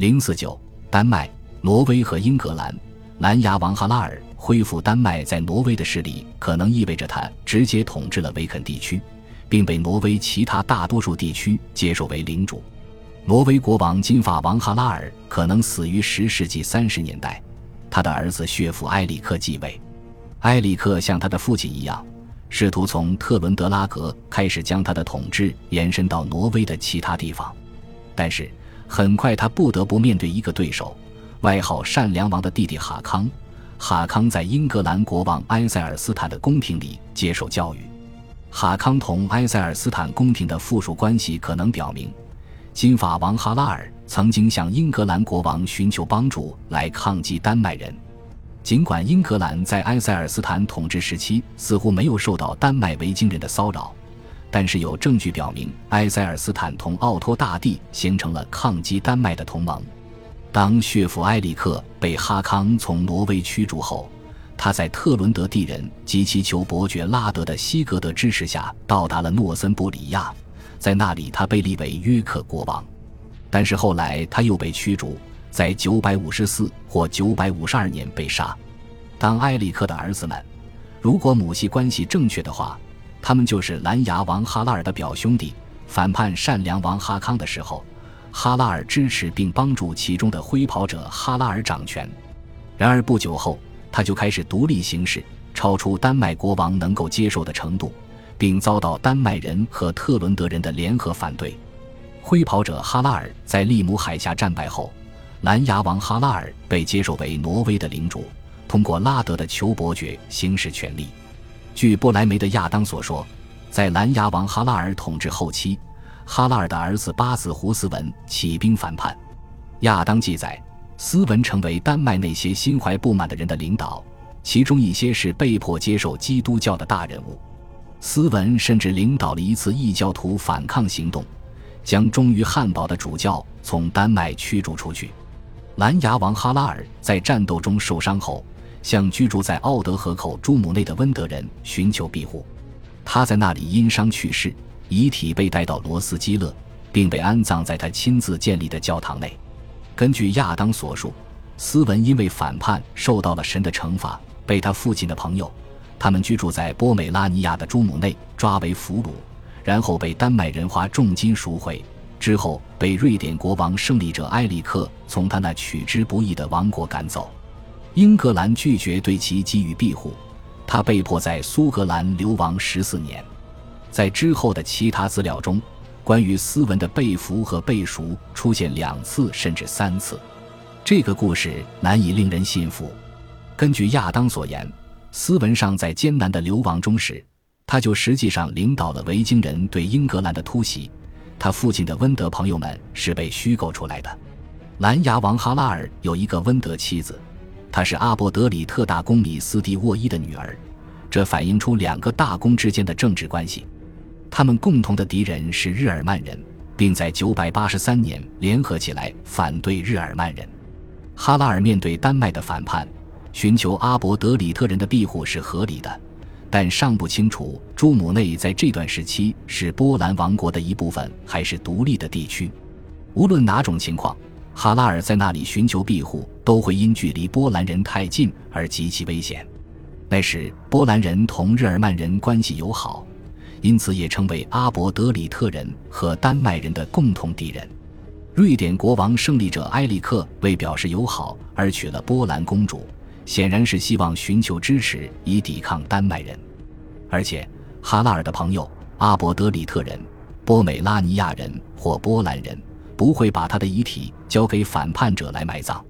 零四九，丹麦、挪威和英格兰，蓝牙王哈拉尔恢复丹麦在挪威的势力，可能意味着他直接统治了维肯地区，并被挪威其他大多数地区接受为领主。挪威国王金发王哈拉尔可能死于十世纪三十年代，他的儿子血父埃里克继位。埃里克像他的父亲一样，试图从特伦德拉格开始将他的统治延伸到挪威的其他地方，但是。很快，他不得不面对一个对手，外号“善良王”的弟弟哈康。哈康在英格兰国王埃塞尔斯坦的宫廷里接受教育。哈康同埃塞尔斯坦宫廷的附属关系可能表明，金发王哈拉尔曾经向英格兰国王寻求帮助来抗击丹麦人。尽管英格兰在埃塞尔斯坦统治时期似乎没有受到丹麦维京人的骚扰。但是有证据表明，埃塞尔斯坦同奥托大帝形成了抗击丹麦的同盟。当血父埃里克被哈康从挪威驱逐后，他在特伦德地人及其求伯爵拉德的西格德支持下到达了诺森布里亚，在那里他被立为约克国王。但是后来他又被驱逐，在954或952年被杀。当埃里克的儿子们，如果母系关系正确的话。他们就是蓝牙王哈拉尔的表兄弟，反叛善良王哈康的时候，哈拉尔支持并帮助其中的挥跑者哈拉尔掌权。然而不久后，他就开始独立行事，超出丹麦国王能够接受的程度，并遭到丹麦人和特伦德人的联合反对。挥跑者哈拉尔在利姆海峡战败后，蓝牙王哈拉尔被接受为挪威的领主，通过拉德的求伯爵行使权力。据布莱梅的亚当所说，在蓝牙王哈拉尔统治后期，哈拉尔的儿子巴子胡斯文起兵反叛。亚当记载，斯文成为丹麦那些心怀不满的人的领导，其中一些是被迫接受基督教的大人物。斯文甚至领导了一次异教徒反抗行动，将忠于汉堡的主教从丹麦驱逐出去。蓝牙王哈拉尔在战斗中受伤后。向居住在奥德河口朱姆内的温德人寻求庇护，他在那里因伤去世，遗体被带到罗斯基勒，并被安葬在他亲自建立的教堂内。根据亚当所述，斯文因为反叛受到了神的惩罚，被他父亲的朋友，他们居住在波美拉尼亚的朱姆内抓为俘虏，然后被丹麦人花重金赎回，之后被瑞典国王胜利者埃里克从他那取之不易的王国赶走。英格兰拒绝对其给予庇护，他被迫在苏格兰流亡十四年。在之后的其他资料中，关于斯文的被俘和被赎出现两次甚至三次。这个故事难以令人信服。根据亚当所言，斯文尚在艰难的流亡中时，他就实际上领导了维京人对英格兰的突袭。他父亲的温德朋友们是被虚构出来的。蓝牙王哈拉尔有一个温德妻子。她是阿伯德里特大公米斯蒂沃伊的女儿，这反映出两个大公之间的政治关系。他们共同的敌人是日耳曼人，并在983年联合起来反对日耳曼人。哈拉尔面对丹麦的反叛，寻求阿伯德里特人的庇护是合理的，但尚不清楚朱姆内在这段时期是波兰王国的一部分还是独立的地区。无论哪种情况。哈拉尔在那里寻求庇护，都会因距离波兰人太近而极其危险。那时，波兰人同日耳曼人关系友好，因此也成为阿伯德里特人和丹麦人的共同敌人。瑞典国王胜利者埃里克为表示友好而娶了波兰公主，显然是希望寻求支持以抵抗丹麦人。而且，哈拉尔的朋友阿伯德里特人、波美拉尼亚人或波兰人。不会把他的遗体交给反叛者来埋葬。